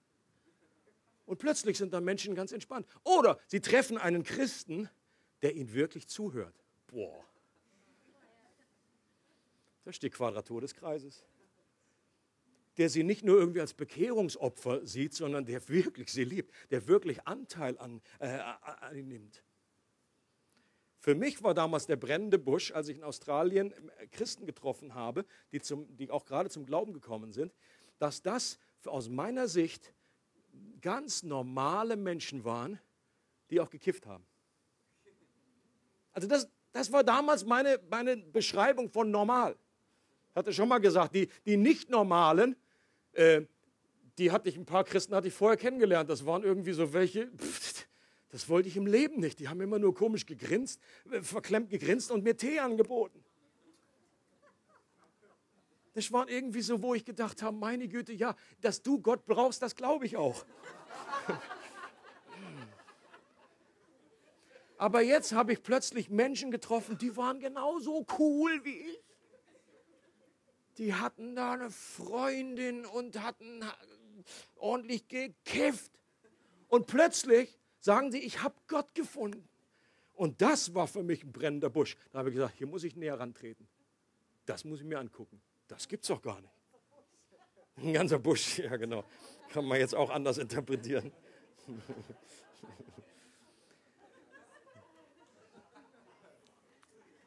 Speaker 1: Und plötzlich sind da Menschen ganz entspannt. Oder sie treffen einen Christen, der ihnen wirklich zuhört. Boah. Das ist die Quadratur des Kreises. Der sie nicht nur irgendwie als Bekehrungsopfer sieht, sondern der wirklich sie liebt, der wirklich Anteil an, äh, an nimmt. Für mich war damals der brennende Busch, als ich in Australien äh, Christen getroffen habe, die, zum, die auch gerade zum Glauben gekommen sind, dass das aus meiner Sicht ganz normale Menschen waren, die auch gekifft haben. Also das, das war damals meine, meine Beschreibung von normal. Ich hatte schon mal gesagt, die, die nicht-normalen, äh, die hatte ich, ein paar Christen hatte ich vorher kennengelernt. Das waren irgendwie so welche, pff, das wollte ich im Leben nicht. Die haben immer nur komisch gegrinst, äh, verklemmt gegrinst und mir Tee angeboten. Das war irgendwie so, wo ich gedacht habe, meine Güte, ja, dass du Gott brauchst, das glaube ich auch. Aber jetzt habe ich plötzlich Menschen getroffen, die waren genauso cool wie ich. Die hatten da eine Freundin und hatten ordentlich gekifft. Und plötzlich sagen sie, ich habe Gott gefunden. Und das war für mich ein brennender Busch. Da habe ich gesagt, hier muss ich näher rantreten. Das muss ich mir angucken. Das gibt es doch gar nicht. Ein ganzer Busch, ja genau. Kann man jetzt auch anders interpretieren.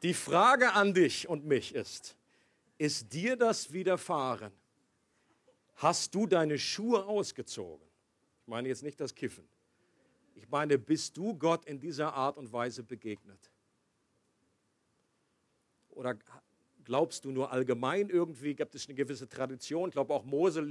Speaker 1: Die Frage an dich und mich ist, ist dir das widerfahren? Hast du deine Schuhe ausgezogen? Ich meine jetzt nicht das Kiffen. Ich meine, bist du Gott in dieser Art und Weise begegnet? Oder glaubst du nur allgemein irgendwie, gibt es eine gewisse Tradition? Ich glaube, auch Mose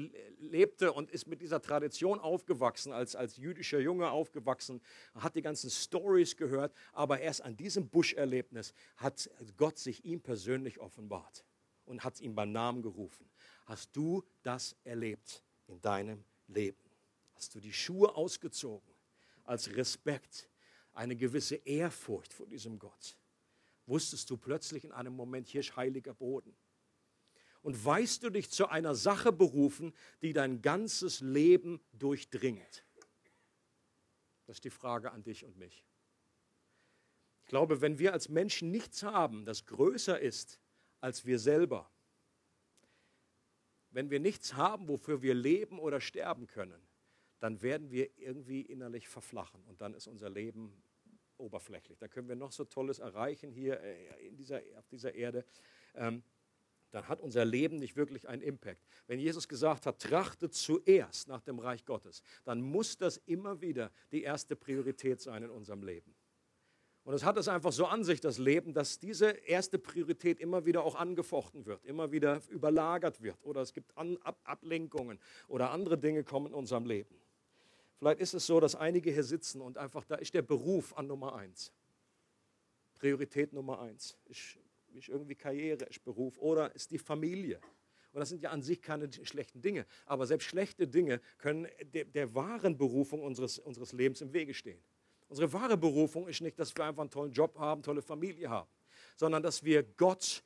Speaker 1: lebte und ist mit dieser Tradition aufgewachsen, als, als jüdischer Junge aufgewachsen, hat die ganzen Stories gehört, aber erst an diesem Buscherlebnis hat Gott sich ihm persönlich offenbart und hat ihn beim Namen gerufen. Hast du das erlebt in deinem Leben? Hast du die Schuhe ausgezogen als Respekt, eine gewisse Ehrfurcht vor diesem Gott? wusstest du plötzlich in einem Moment, hier ist heiliger Boden. Und weißt du dich zu einer Sache berufen, die dein ganzes Leben durchdringt? Das ist die Frage an dich und mich. Ich glaube, wenn wir als Menschen nichts haben, das größer ist als wir selber, wenn wir nichts haben, wofür wir leben oder sterben können, dann werden wir irgendwie innerlich verflachen und dann ist unser Leben oberflächlich. Da können wir noch so Tolles erreichen hier äh, in dieser, auf dieser Erde. Ähm, dann hat unser Leben nicht wirklich einen Impact. Wenn Jesus gesagt hat, trachtet zuerst nach dem Reich Gottes, dann muss das immer wieder die erste Priorität sein in unserem Leben. Und es hat es einfach so an sich, das Leben, dass diese erste Priorität immer wieder auch angefochten wird, immer wieder überlagert wird oder es gibt An Ab Ablenkungen oder andere Dinge kommen in unserem Leben. Vielleicht ist es so, dass einige hier sitzen und einfach da ist der Beruf an Nummer eins. Priorität Nummer eins. Ist, ist irgendwie Karriere, ist Beruf oder ist die Familie. Und das sind ja an sich keine schlechten Dinge. Aber selbst schlechte Dinge können der, der wahren Berufung unseres, unseres Lebens im Wege stehen. Unsere wahre Berufung ist nicht, dass wir einfach einen tollen Job haben, tolle Familie haben, sondern dass wir Gott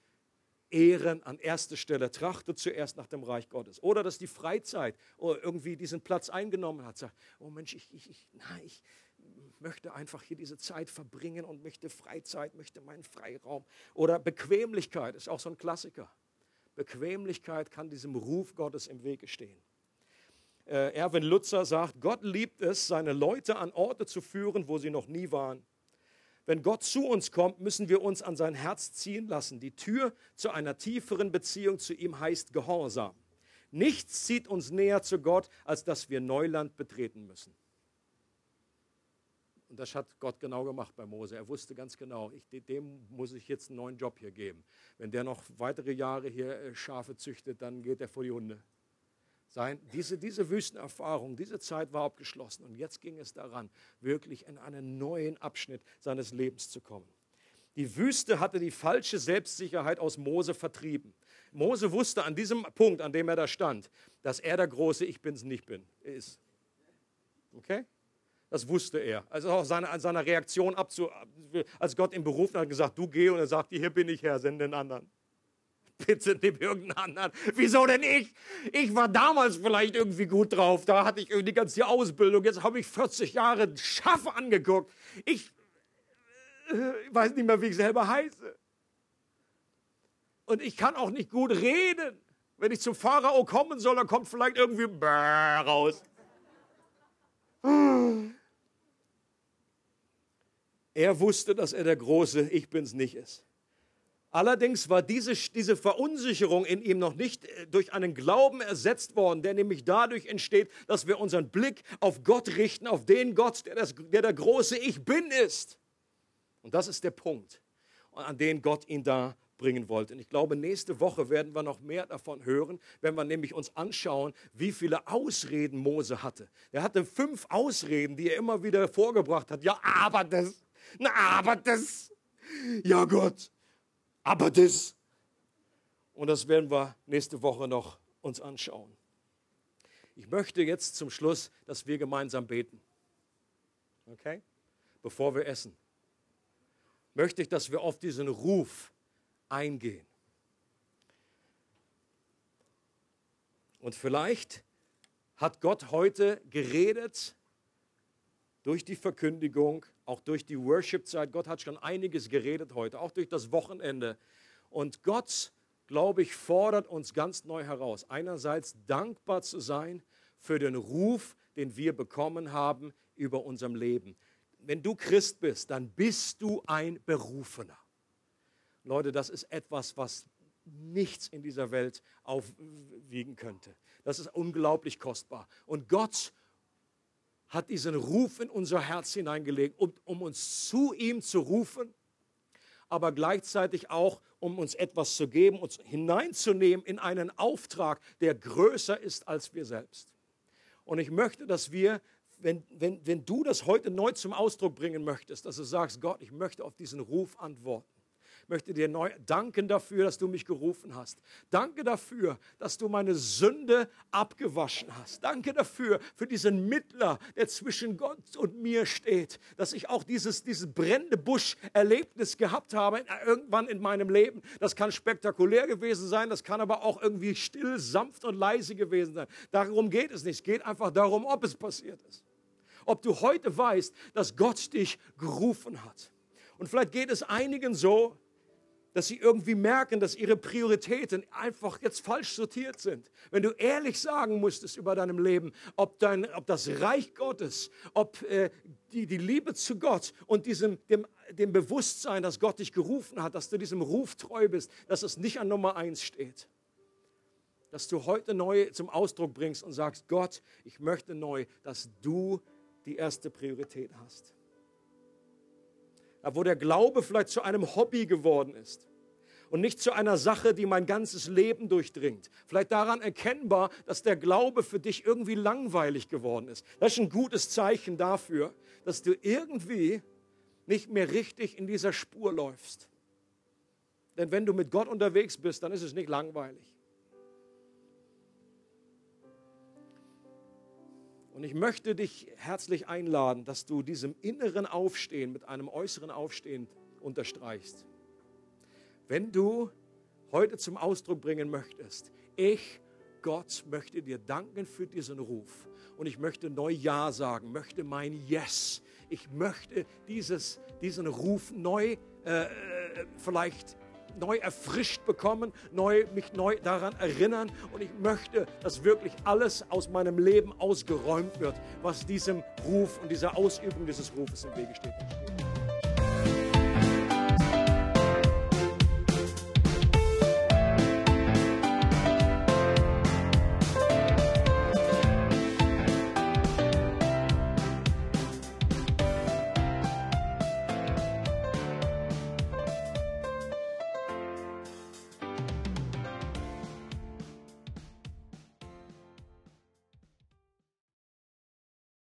Speaker 1: ehren an erster Stelle, trachte zuerst nach dem Reich Gottes. Oder dass die Freizeit irgendwie diesen Platz eingenommen hat. Sagt, oh Mensch, ich, ich, ich, nein, ich möchte einfach hier diese Zeit verbringen und möchte Freizeit, möchte meinen Freiraum. Oder Bequemlichkeit ist auch so ein Klassiker. Bequemlichkeit kann diesem Ruf Gottes im Wege stehen. Äh, Erwin Lutzer sagt, Gott liebt es, seine Leute an Orte zu führen, wo sie noch nie waren. Wenn Gott zu uns kommt, müssen wir uns an sein Herz ziehen lassen. Die Tür zu einer tieferen Beziehung zu ihm heißt Gehorsam. Nichts zieht uns näher zu Gott, als dass wir Neuland betreten müssen. Und das hat Gott genau gemacht bei Mose. Er wusste ganz genau, ich, dem muss ich jetzt einen neuen Job hier geben. Wenn der noch weitere Jahre hier äh, Schafe züchtet, dann geht er vor die Hunde sein. Diese, diese Wüstenerfahrung, diese Zeit war abgeschlossen und jetzt ging es daran, wirklich in einen neuen Abschnitt seines Lebens zu kommen. Die Wüste hatte die falsche Selbstsicherheit aus Mose vertrieben. Mose wusste an diesem Punkt, an dem er da stand, dass er der große Ich bin's nicht bin ist. Okay? Das wusste er. Also auch seine, an seiner Reaktion abzu, als Gott ihn berufen hat, gesagt, du geh und er sagte, hier bin ich Herr, sende den anderen bitte nimm irgendeinen anderen. Wieso denn ich? Ich war damals vielleicht irgendwie gut drauf. Da hatte ich irgendwie die ganze Ausbildung. Jetzt habe ich 40 Jahre Schafe angeguckt. Ich äh, weiß nicht mehr, wie ich selber heiße. Und ich kann auch nicht gut reden. Wenn ich zum Pharao kommen soll, dann kommt vielleicht irgendwie raus. Er wusste, dass er der große Ich bin's nicht ist. Allerdings war diese, diese Verunsicherung in ihm noch nicht äh, durch einen Glauben ersetzt worden, der nämlich dadurch entsteht, dass wir unseren Blick auf Gott richten, auf den Gott, der, das, der der große Ich bin ist. Und das ist der Punkt, an den Gott ihn da bringen wollte. Und ich glaube, nächste Woche werden wir noch mehr davon hören, wenn wir nämlich uns anschauen, wie viele Ausreden Mose hatte. Er hatte fünf Ausreden, die er immer wieder vorgebracht hat. Ja, aber das, na, aber das, ja Gott, aber das. Und das werden wir nächste Woche noch uns anschauen. Ich möchte jetzt zum Schluss, dass wir gemeinsam beten. Okay? Bevor wir essen. Möchte ich, dass wir auf diesen Ruf eingehen. Und vielleicht hat Gott heute geredet durch die Verkündigung, auch durch die Worship-Zeit. Gott hat schon einiges geredet heute, auch durch das Wochenende. Und Gott, glaube ich, fordert uns ganz neu heraus. Einerseits dankbar zu sein für den Ruf, den wir bekommen haben über unserem Leben. Wenn du Christ bist, dann bist du ein Berufener. Leute, das ist etwas, was nichts in dieser Welt aufwiegen könnte. Das ist unglaublich kostbar. Und Gott hat diesen Ruf in unser Herz hineingelegt, um, um uns zu ihm zu rufen, aber gleichzeitig auch, um uns etwas zu geben, uns hineinzunehmen in einen Auftrag, der größer ist als wir selbst. Und ich möchte, dass wir, wenn, wenn, wenn du das heute neu zum Ausdruck bringen möchtest, dass du sagst, Gott, ich möchte auf diesen Ruf antworten möchte dir neu danken dafür, dass du mich gerufen hast. Danke dafür, dass du meine Sünde abgewaschen hast. Danke dafür, für diesen Mittler, der zwischen Gott und mir steht, dass ich auch dieses, dieses brennende Busch-Erlebnis gehabt habe irgendwann in meinem Leben. Das kann spektakulär gewesen sein, das kann aber auch irgendwie still, sanft und leise gewesen sein. Darum geht es nicht. Es geht einfach darum, ob es passiert ist. Ob du heute weißt, dass Gott dich gerufen hat. Und vielleicht geht es einigen so, dass sie irgendwie merken, dass ihre Prioritäten einfach jetzt falsch sortiert sind. Wenn du ehrlich sagen musstest über deinem Leben, ob, dein, ob das Reich Gottes, ob äh, die, die Liebe zu Gott und diesem, dem, dem Bewusstsein, dass Gott dich gerufen hat, dass du diesem Ruf treu bist, dass es nicht an Nummer eins steht. Dass du heute neu zum Ausdruck bringst und sagst, Gott, ich möchte neu, dass du die erste Priorität hast wo der Glaube vielleicht zu einem Hobby geworden ist und nicht zu einer Sache, die mein ganzes Leben durchdringt. Vielleicht daran erkennbar, dass der Glaube für dich irgendwie langweilig geworden ist. Das ist ein gutes Zeichen dafür, dass du irgendwie nicht mehr richtig in dieser Spur läufst. Denn wenn du mit Gott unterwegs bist, dann ist es nicht langweilig. Und ich möchte dich herzlich einladen, dass du diesem inneren Aufstehen mit einem äußeren Aufstehen unterstreichst. Wenn du heute zum Ausdruck bringen möchtest, ich, Gott, möchte dir danken für diesen Ruf. Und ich möchte neu Ja sagen, möchte mein Yes. Ich möchte dieses, diesen Ruf neu äh, äh vielleicht neu erfrischt bekommen, neu, mich neu daran erinnern. Und ich möchte, dass wirklich alles aus meinem Leben ausgeräumt wird, was diesem Ruf und dieser Ausübung dieses Rufes im Wege steht.